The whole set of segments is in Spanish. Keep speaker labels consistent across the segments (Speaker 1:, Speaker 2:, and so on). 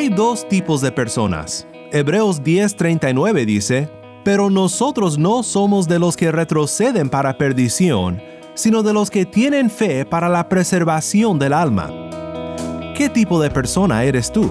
Speaker 1: Hay dos tipos de personas. Hebreos 10:39 dice, Pero nosotros no somos de los que retroceden para perdición, sino de los que tienen fe para la preservación del alma. ¿Qué tipo de persona eres tú?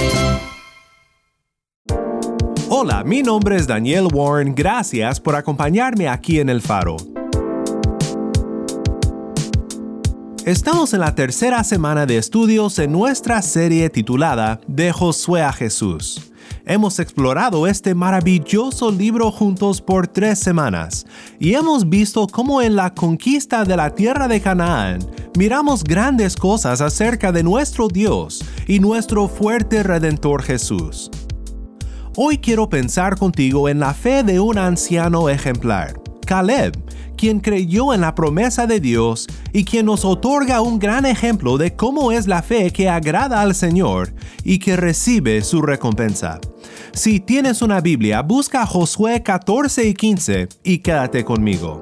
Speaker 1: Hola, mi nombre es Daniel Warren, gracias por acompañarme aquí en El Faro. Estamos en la tercera semana de estudios en nuestra serie titulada De Josué a Jesús. Hemos explorado este maravilloso libro juntos por tres semanas y hemos visto cómo en la conquista de la tierra de Canaán miramos grandes cosas acerca de nuestro Dios y nuestro fuerte Redentor Jesús. Hoy quiero pensar contigo en la fe de un anciano ejemplar, Caleb, quien creyó en la promesa de Dios y quien nos otorga un gran ejemplo de cómo es la fe que agrada al Señor y que recibe su recompensa. Si tienes una Biblia, busca Josué 14 y 15 y quédate conmigo.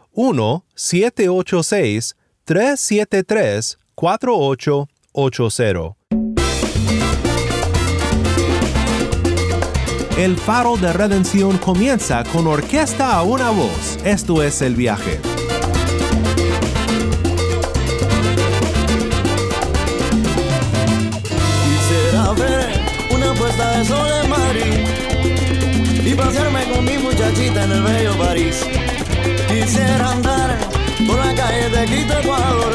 Speaker 1: 1-786-373-4880. El faro de redención comienza con orquesta a una voz. Esto es el viaje.
Speaker 2: Ver una puesta de sol en Madrid y pasearme con mi muchachita en el bello París. Quito, Ecuador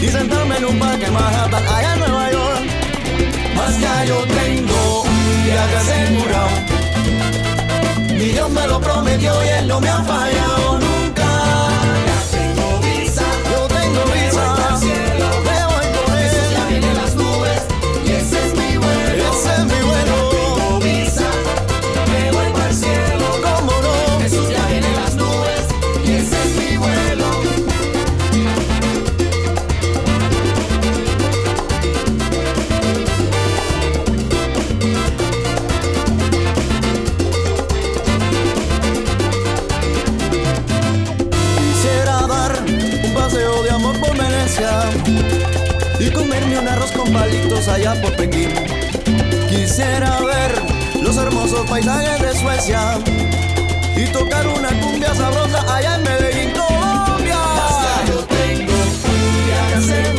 Speaker 2: y sentarme en un parque Manhattan allá en Nueva York. Más ya yo tengo un viaje asegurado. Mi Dios me lo prometió y él no me ha fallado palitos allá por Pekín. Quisiera ver los hermosos paisajes de Suecia y tocar una cumbia sabrosa allá en Medellín, Colombia. yo tengo un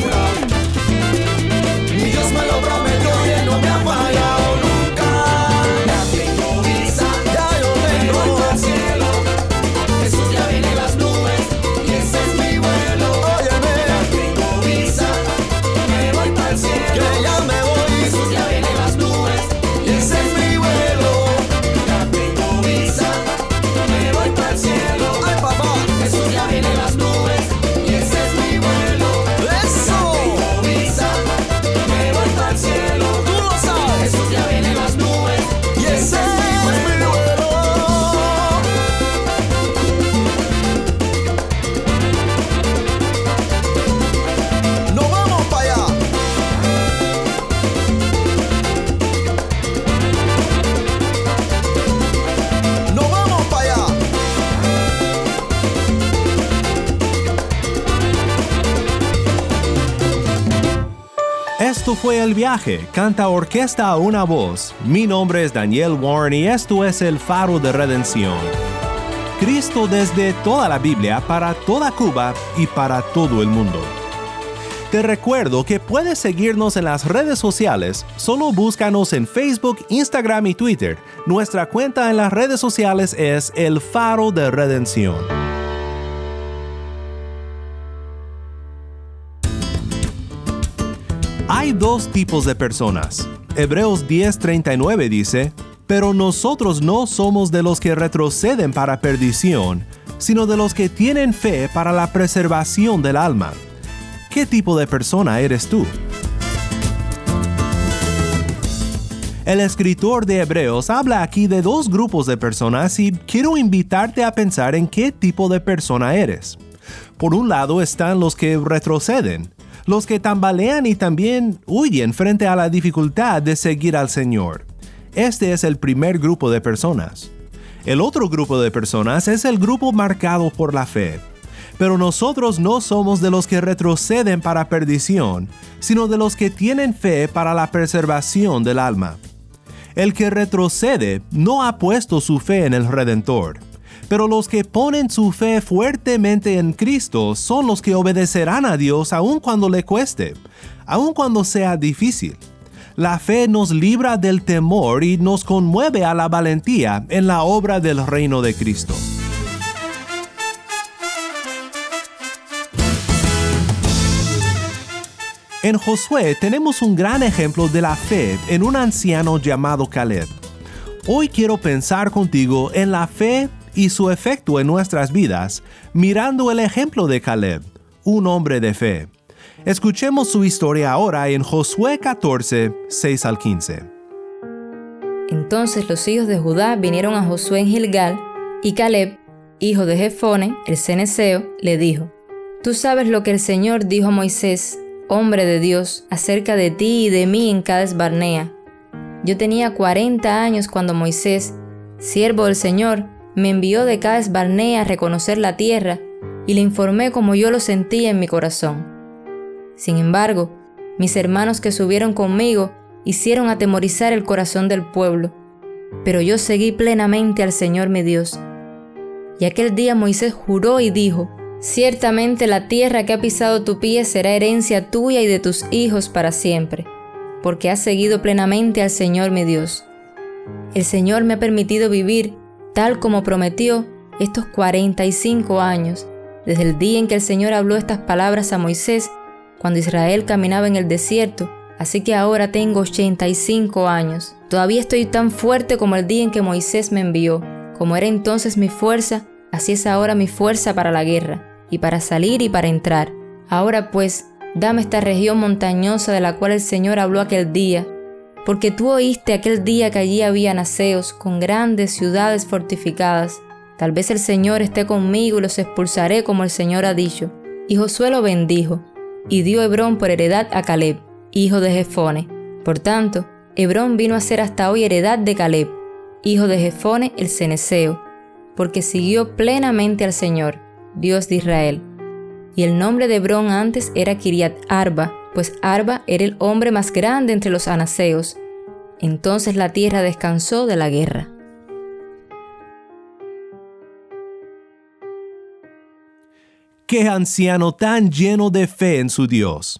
Speaker 2: El
Speaker 1: Viaje, canta orquesta a una voz. Mi nombre es Daniel Warren y esto es El Faro de Redención. Cristo desde toda la Biblia para toda Cuba y para todo el mundo. Te recuerdo que puedes seguirnos en las redes sociales, solo búscanos en Facebook, Instagram y Twitter. Nuestra cuenta en las redes sociales es El Faro de Redención. Hay dos tipos de personas. Hebreos 10:39 dice, pero nosotros no somos de los que retroceden para perdición, sino de los que tienen fe para la preservación del alma. ¿Qué tipo de persona eres tú? El escritor de Hebreos habla aquí de dos grupos de personas y quiero invitarte a pensar en qué tipo de persona eres. Por un lado están los que retroceden, los que tambalean y también huyen frente a la dificultad de seguir al Señor. Este es el primer grupo de personas. El otro grupo de personas es el grupo marcado por la fe. Pero nosotros no somos de los que retroceden para perdición, sino de los que tienen fe para la preservación del alma. El que retrocede no ha puesto su fe en el Redentor, pero los que ponen su fe fuertemente en Cristo son los que obedecerán a Dios aun cuando le cueste, aun cuando sea difícil. La fe nos libra del temor y nos conmueve a la valentía en la obra del reino de Cristo. En Josué tenemos un gran ejemplo de la fe en un anciano llamado Caleb. Hoy quiero pensar contigo en la fe y su efecto en nuestras vidas, mirando el ejemplo de Caleb, un hombre de fe. Escuchemos su historia ahora en Josué 14, 6 al 15.
Speaker 3: Entonces los hijos de Judá vinieron a Josué en Gilgal, y Caleb, hijo de Jefone, el ceneseo, le dijo: Tú sabes lo que el Señor dijo a Moisés, hombre de Dios, acerca de ti y de mí en Cades Barnea. Yo tenía cuarenta años cuando Moisés, siervo del Señor, me envió de Cades Barnea a reconocer la tierra y le informé como yo lo sentía en mi corazón. Sin embargo, mis hermanos que subieron conmigo hicieron atemorizar el corazón del pueblo, pero yo seguí plenamente al Señor mi Dios. Y aquel día Moisés juró y dijo, Ciertamente la tierra que ha pisado tu pie será herencia tuya y de tus hijos para siempre, porque has seguido plenamente al Señor mi Dios. El Señor me ha permitido vivir, tal como prometió, estos 45 años, desde el día en que el Señor habló estas palabras a Moisés cuando Israel caminaba en el desierto, así que ahora tengo 85 años. Todavía estoy tan fuerte como el día en que Moisés me envió. Como era entonces mi fuerza, así es ahora mi fuerza para la guerra, y para salir y para entrar. Ahora pues, dame esta región montañosa de la cual el Señor habló aquel día, porque tú oíste aquel día que allí había naceos con grandes ciudades fortificadas. Tal vez el Señor esté conmigo y los expulsaré como el Señor ha dicho. Y Josué lo bendijo, y dio Hebrón por heredad a Caleb, hijo de Jefone. Por tanto, Hebrón vino a ser hasta hoy heredad de Caleb, hijo de Jefone el ceneseo, porque siguió plenamente al Señor, Dios de Israel. Y el nombre de Hebrón antes era Kiriat Arba, pues Arba era el hombre más grande entre los anaseos. Entonces la tierra descansó de la guerra.
Speaker 1: qué anciano tan lleno de fe en su Dios.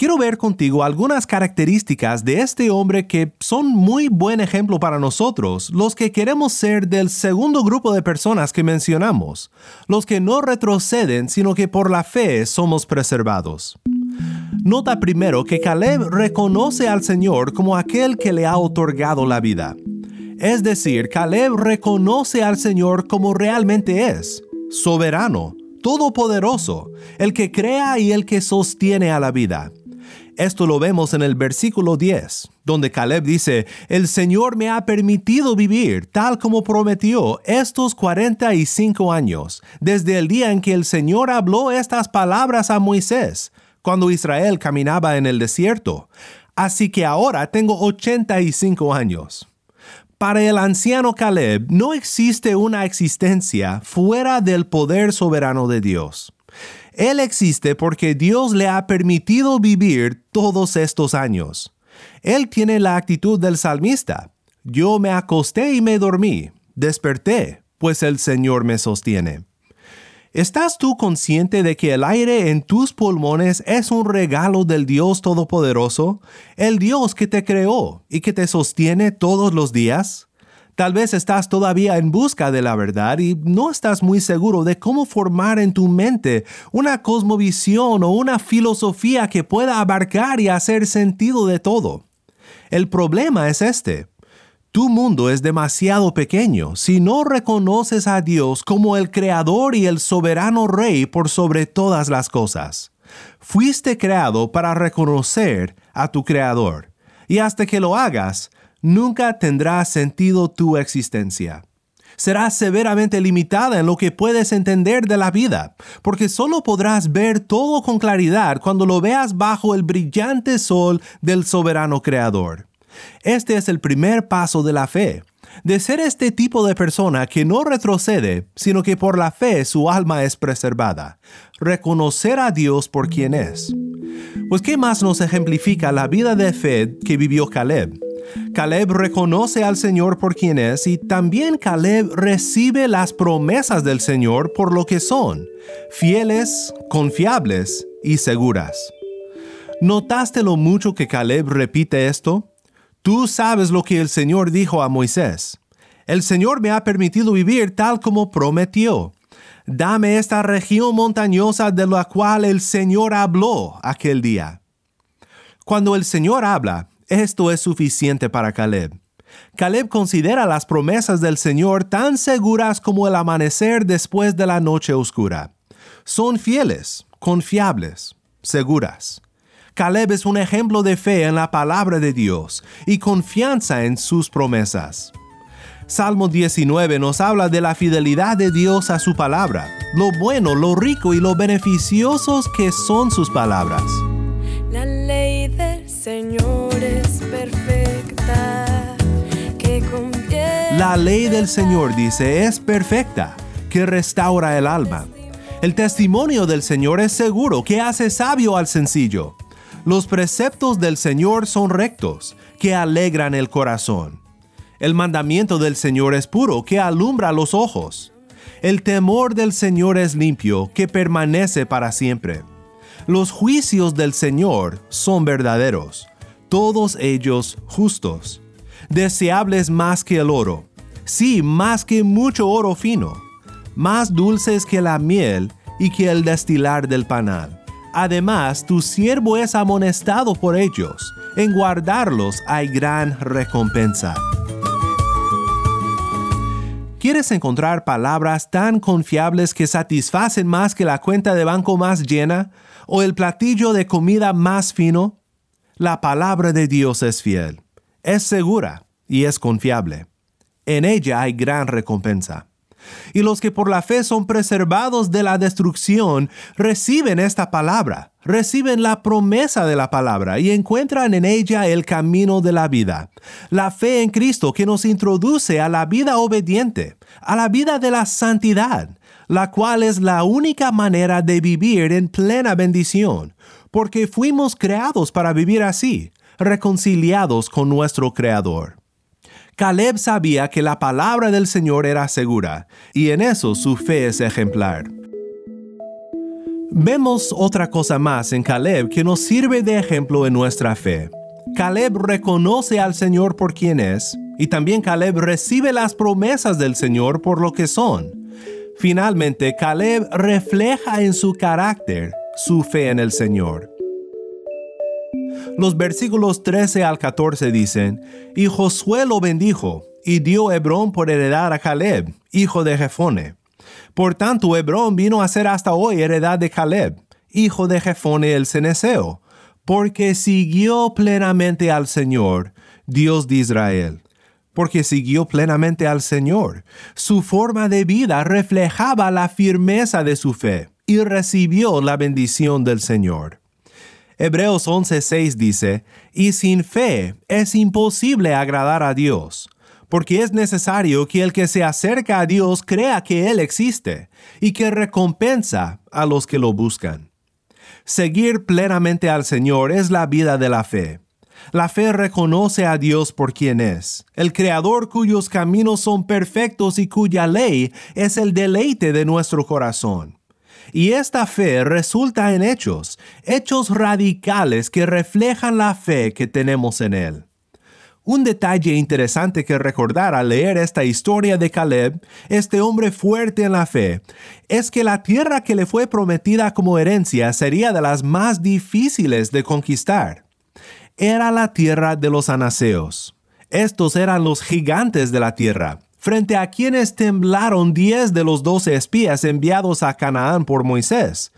Speaker 1: Quiero ver contigo algunas características de este hombre que son muy buen ejemplo para nosotros, los que queremos ser del segundo grupo de personas que mencionamos, los que no retroceden, sino que por la fe somos preservados. Nota primero que Caleb reconoce al Señor como aquel que le ha otorgado la vida. Es decir, Caleb reconoce al Señor como realmente es, soberano, todopoderoso, el que crea y el que sostiene a la vida. Esto lo vemos en el versículo 10, donde Caleb dice, el Señor me ha permitido vivir tal como prometió estos 45 años, desde el día en que el Señor habló estas palabras a Moisés, cuando Israel caminaba en el desierto. Así que ahora tengo 85 años. Para el anciano Caleb no existe una existencia fuera del poder soberano de Dios. Él existe porque Dios le ha permitido vivir todos estos años. Él tiene la actitud del salmista. Yo me acosté y me dormí, desperté, pues el Señor me sostiene. ¿Estás tú consciente de que el aire en tus pulmones es un regalo del Dios Todopoderoso, el Dios que te creó y que te sostiene todos los días? Tal vez estás todavía en busca de la verdad y no estás muy seguro de cómo formar en tu mente una cosmovisión o una filosofía que pueda abarcar y hacer sentido de todo. El problema es este. Tu mundo es demasiado pequeño si no reconoces a Dios como el Creador y el soberano Rey por sobre todas las cosas. Fuiste creado para reconocer a tu Creador, y hasta que lo hagas, nunca tendrá sentido tu existencia. Serás severamente limitada en lo que puedes entender de la vida, porque solo podrás ver todo con claridad cuando lo veas bajo el brillante sol del soberano Creador. Este es el primer paso de la fe, de ser este tipo de persona que no retrocede, sino que por la fe su alma es preservada. Reconocer a Dios por quien es. Pues ¿qué más nos ejemplifica la vida de fe que vivió Caleb? Caleb reconoce al Señor por quien es y también Caleb recibe las promesas del Señor por lo que son, fieles, confiables y seguras. ¿Notaste lo mucho que Caleb repite esto? Tú sabes lo que el Señor dijo a Moisés. El Señor me ha permitido vivir tal como prometió. Dame esta región montañosa de la cual el Señor habló aquel día. Cuando el Señor habla, esto es suficiente para Caleb. Caleb considera las promesas del Señor tan seguras como el amanecer después de la noche oscura. Son fieles, confiables, seguras. Caleb es un ejemplo de fe en la palabra de Dios y confianza en sus promesas. Salmo 19 nos habla de la fidelidad de Dios a su palabra, lo bueno, lo rico y lo beneficiosos que son sus palabras.
Speaker 4: La ley del Señor
Speaker 1: La ley del Señor, dice, es perfecta, que restaura el alma. El testimonio del Señor es seguro, que hace sabio al sencillo. Los preceptos del Señor son rectos, que alegran el corazón. El mandamiento del Señor es puro, que alumbra los ojos. El temor del Señor es limpio, que permanece para siempre. Los juicios del Señor son verdaderos, todos ellos justos. Deseables más que el oro, sí, más que mucho oro fino, más dulces que la miel y que el destilar del panal. Además, tu siervo es amonestado por ellos. En guardarlos hay gran recompensa. ¿Quieres encontrar palabras tan confiables que satisfacen más que la cuenta de banco más llena o el platillo de comida más fino? La palabra de Dios es fiel, es segura y es confiable. En ella hay gran recompensa y los que por la fe son preservados de la destrucción reciben esta palabra, reciben la promesa de la palabra y encuentran en ella el camino de la vida. La fe en Cristo que nos introduce a la vida obediente, a la vida de la santidad, la cual es la única manera de vivir en plena bendición, porque fuimos creados para vivir así, reconciliados con nuestro Creador. Caleb sabía que la palabra del Señor era segura, y en eso su fe es ejemplar. Vemos otra cosa más en Caleb que nos sirve de ejemplo en nuestra fe. Caleb reconoce al Señor por quien es, y también Caleb recibe las promesas del Señor por lo que son. Finalmente, Caleb refleja en su carácter su fe en el Señor. Los versículos 13 al 14 dicen, Y Josué lo bendijo, y dio Hebrón por heredad a Caleb, hijo de Jefone. Por tanto, Hebrón vino a ser hasta hoy heredad de Caleb, hijo de Jefone el Ceneseo, porque siguió plenamente al Señor, Dios de Israel. Porque siguió plenamente al Señor. Su forma de vida reflejaba la firmeza de su fe y recibió la bendición del Señor. Hebreos 11:6 dice, y sin fe es imposible agradar a Dios, porque es necesario que el que se acerca a Dios crea que Él existe y que recompensa a los que lo buscan. Seguir plenamente al Señor es la vida de la fe. La fe reconoce a Dios por quien es, el Creador cuyos caminos son perfectos y cuya ley es el deleite de nuestro corazón. Y esta fe resulta en hechos, hechos radicales que reflejan la fe que tenemos en Él. Un detalle interesante que recordar al leer esta historia de Caleb, este hombre fuerte en la fe, es que la tierra que le fue prometida como herencia sería de las más difíciles de conquistar. Era la tierra de los anaseos. Estos eran los gigantes de la tierra, frente a quienes temblaron diez de los doce espías enviados a Canaán por Moisés.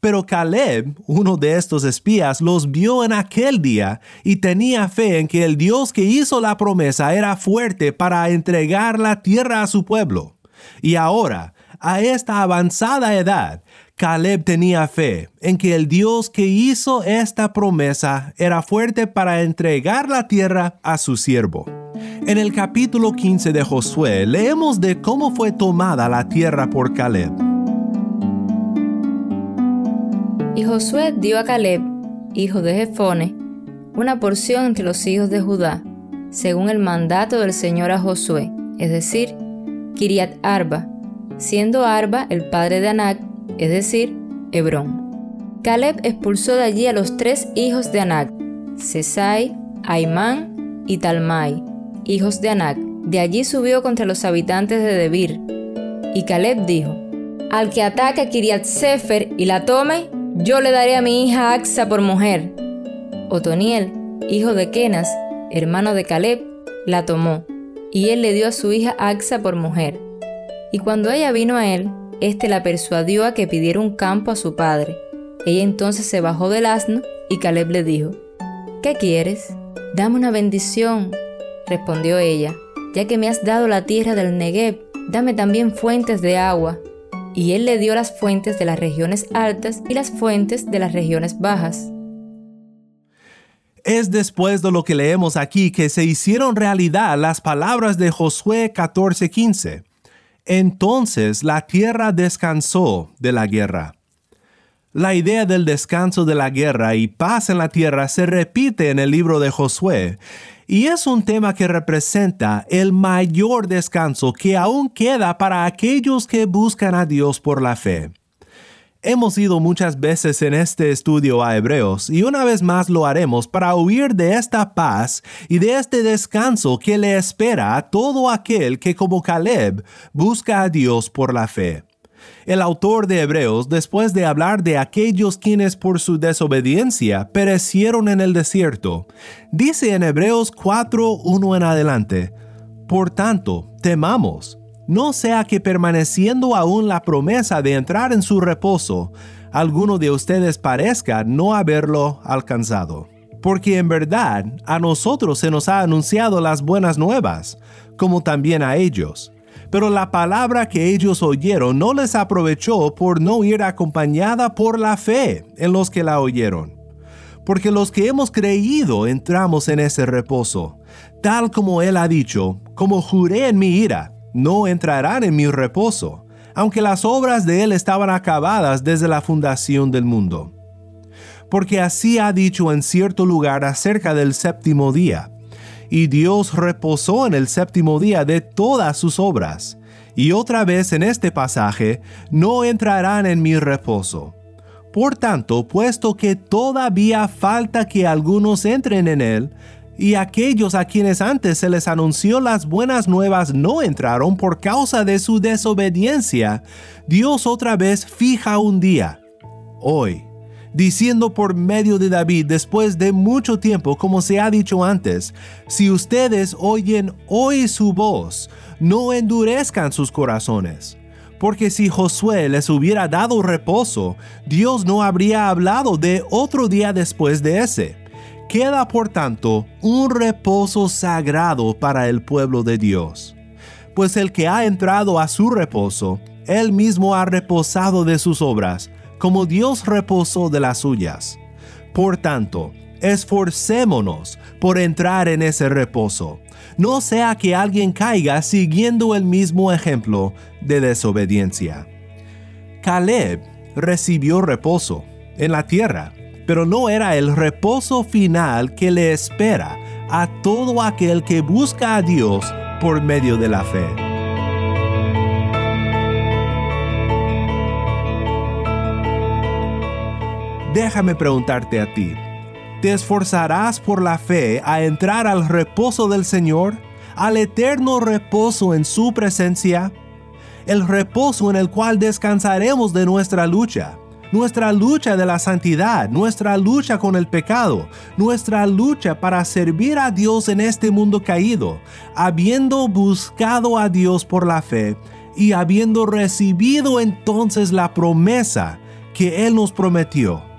Speaker 1: Pero Caleb, uno de estos espías, los vio en aquel día y tenía fe en que el Dios que hizo la promesa era fuerte para entregar la tierra a su pueblo. Y ahora, a esta avanzada edad, Caleb tenía fe en que el Dios que hizo esta promesa era fuerte para entregar la tierra a su siervo. En el capítulo 15 de Josué leemos de cómo fue tomada la tierra por Caleb.
Speaker 3: Y Josué dio a Caleb, hijo de Jefone, una porción entre los hijos de Judá, según el mandato del Señor a Josué, es decir, Kiriat Arba, siendo Arba el padre de Anac, es decir, Hebrón. Caleb expulsó de allí a los tres hijos de Anac, Sesai, Aimán y Talmai, hijos de Anac. De allí subió contra los habitantes de Debir. Y Caleb dijo, Al que ataque a Kiriat Sefer y la tome, yo le daré a mi hija Axa por mujer. Otoniel, hijo de Kenas, hermano de Caleb, la tomó, y él le dio a su hija Axa por mujer. Y cuando ella vino a él, éste la persuadió a que pidiera un campo a su padre. Ella entonces se bajó del asno, y Caleb le dijo, ¿Qué quieres? Dame una bendición, respondió ella, ya que me has dado la tierra del Negev, dame también fuentes de agua, y él le dio las fuentes de las regiones altas y las fuentes de las regiones bajas.
Speaker 1: Es después de lo que leemos aquí que se hicieron realidad las palabras de Josué 14:15. Entonces la tierra descansó de la guerra. La idea del descanso de la guerra y paz en la tierra se repite en el libro de Josué, y es un tema que representa el mayor descanso que aún queda para aquellos que buscan a Dios por la fe. Hemos ido muchas veces en este estudio a Hebreos y una vez más lo haremos para huir de esta paz y de este descanso que le espera a todo aquel que como Caleb busca a Dios por la fe. El autor de Hebreos, después de hablar de aquellos quienes por su desobediencia perecieron en el desierto, dice en Hebreos 4.1 en adelante, Por tanto, temamos, no sea que permaneciendo aún la promesa de entrar en su reposo, alguno de ustedes parezca no haberlo alcanzado. Porque en verdad a nosotros se nos ha anunciado las buenas nuevas, como también a ellos pero la palabra que ellos oyeron no les aprovechó por no ir acompañada por la fe en los que la oyeron. Porque los que hemos creído entramos en ese reposo, tal como Él ha dicho, como juré en mi ira, no entrarán en mi reposo, aunque las obras de Él estaban acabadas desde la fundación del mundo. Porque así ha dicho en cierto lugar acerca del séptimo día, y Dios reposó en el séptimo día de todas sus obras. Y otra vez en este pasaje, no entrarán en mi reposo. Por tanto, puesto que todavía falta que algunos entren en él, y aquellos a quienes antes se les anunció las buenas nuevas no entraron por causa de su desobediencia, Dios otra vez fija un día, hoy, diciendo por medio de David después de mucho tiempo, como se ha dicho antes, si ustedes oyen hoy su voz, no endurezcan sus corazones. Porque si Josué les hubiera dado reposo, Dios no habría hablado de otro día después de ese. Queda por tanto un reposo sagrado para el pueblo de Dios. Pues el que ha entrado a su reposo, él mismo ha reposado de sus obras, como Dios reposó de las suyas. Por tanto, esforcémonos por entrar en ese reposo, no sea que alguien caiga siguiendo el mismo ejemplo de desobediencia. Caleb recibió reposo en la tierra, pero no era el reposo final que le espera a todo aquel que busca a Dios por medio de la fe. Déjame preguntarte a ti, ¿te esforzarás por la fe a entrar al reposo del Señor, al eterno reposo en su presencia? El reposo en el cual descansaremos de nuestra lucha, nuestra lucha de la santidad, nuestra lucha con el pecado, nuestra lucha para servir a Dios en este mundo caído, habiendo buscado a Dios por la fe y habiendo recibido entonces la promesa que Él nos prometió.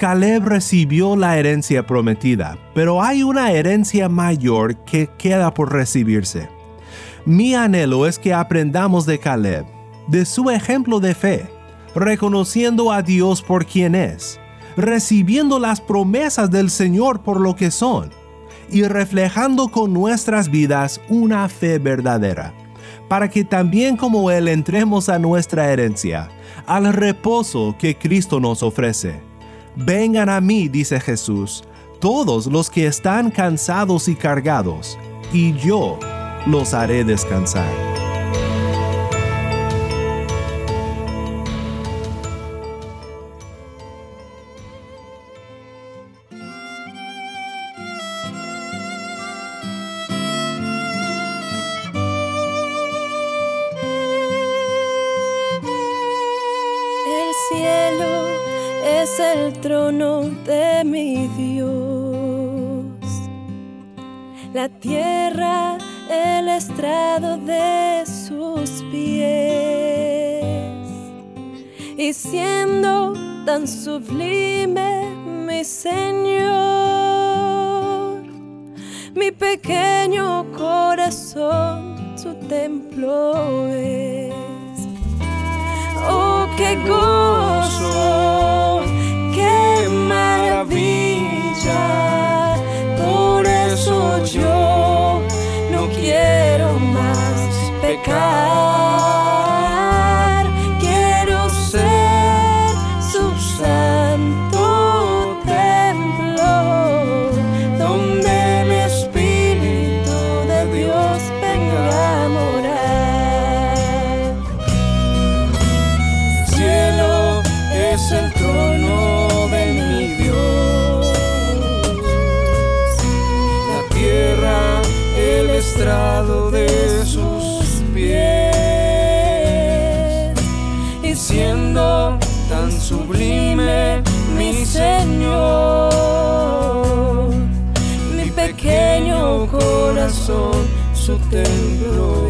Speaker 1: Caleb recibió la herencia prometida, pero hay una herencia mayor que queda por recibirse. Mi anhelo es que aprendamos de Caleb, de su ejemplo de fe, reconociendo a Dios por quien es, recibiendo las promesas del Señor por lo que son, y reflejando con nuestras vidas una fe verdadera, para que también como Él entremos a nuestra herencia, al reposo que Cristo nos ofrece Vengan a mí, dice Jesús, todos los que están cansados y cargados, y yo los haré descansar.
Speaker 4: La tierra, el estrado de sus pies. Y siendo tan sublime mi Señor, mi pequeño corazón su templo es. Oh, qué gozo, de
Speaker 2: sus pies. Y siendo tan sublime mi Señor, mi pequeño corazón su templo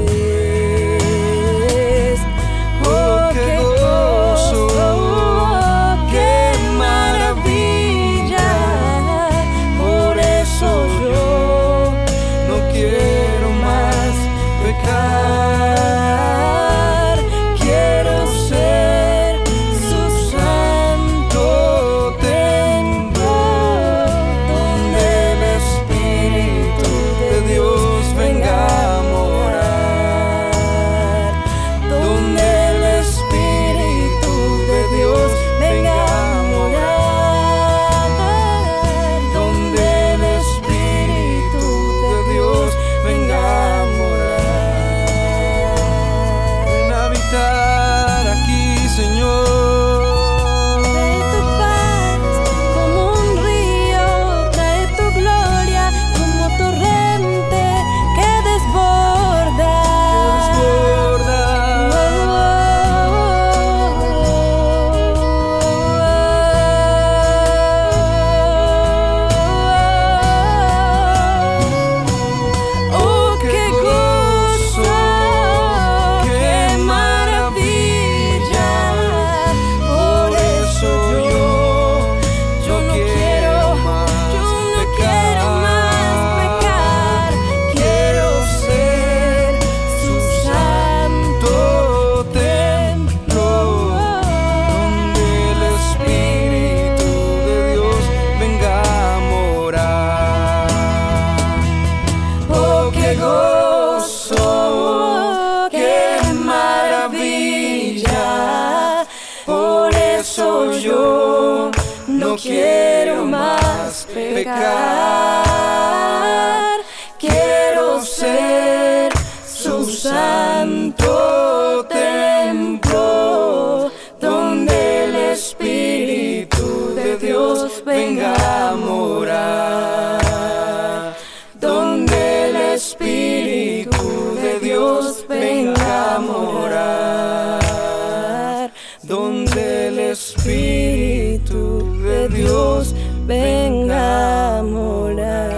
Speaker 2: Espíritu de Dios venga a morar.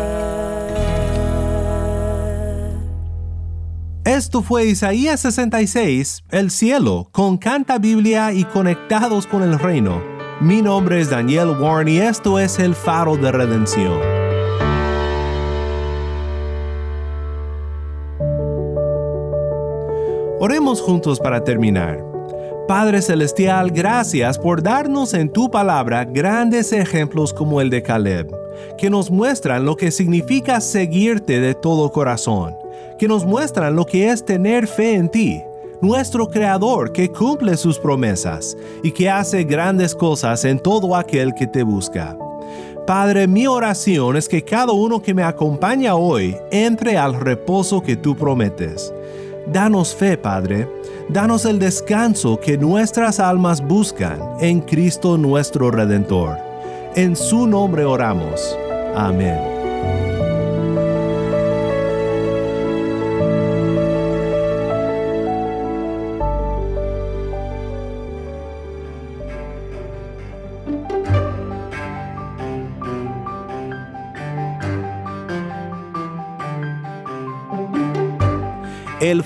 Speaker 1: Esto fue Isaías 66, El cielo, con Canta Biblia y conectados con el reino. Mi nombre es Daniel Warren y esto es el faro de redención. Oremos juntos para terminar. Padre Celestial, gracias por darnos en tu palabra grandes ejemplos como el de Caleb, que nos muestran lo que significa seguirte de todo corazón, que nos muestran lo que es tener fe en ti, nuestro Creador que cumple sus promesas y que hace grandes cosas en todo aquel que te busca. Padre, mi oración es que cada uno que me acompaña hoy entre al reposo que tú prometes. Danos fe, Padre. Danos el descanso que nuestras almas buscan en Cristo nuestro Redentor. En su nombre oramos. Amén.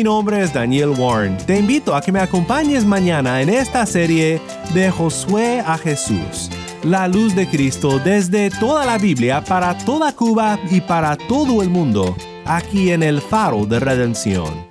Speaker 1: Mi nombre es Daniel Warren. Te invito a que me acompañes mañana en esta serie de Josué a Jesús, la luz de Cristo desde toda la Biblia para toda Cuba y para todo el mundo, aquí en el faro de redención.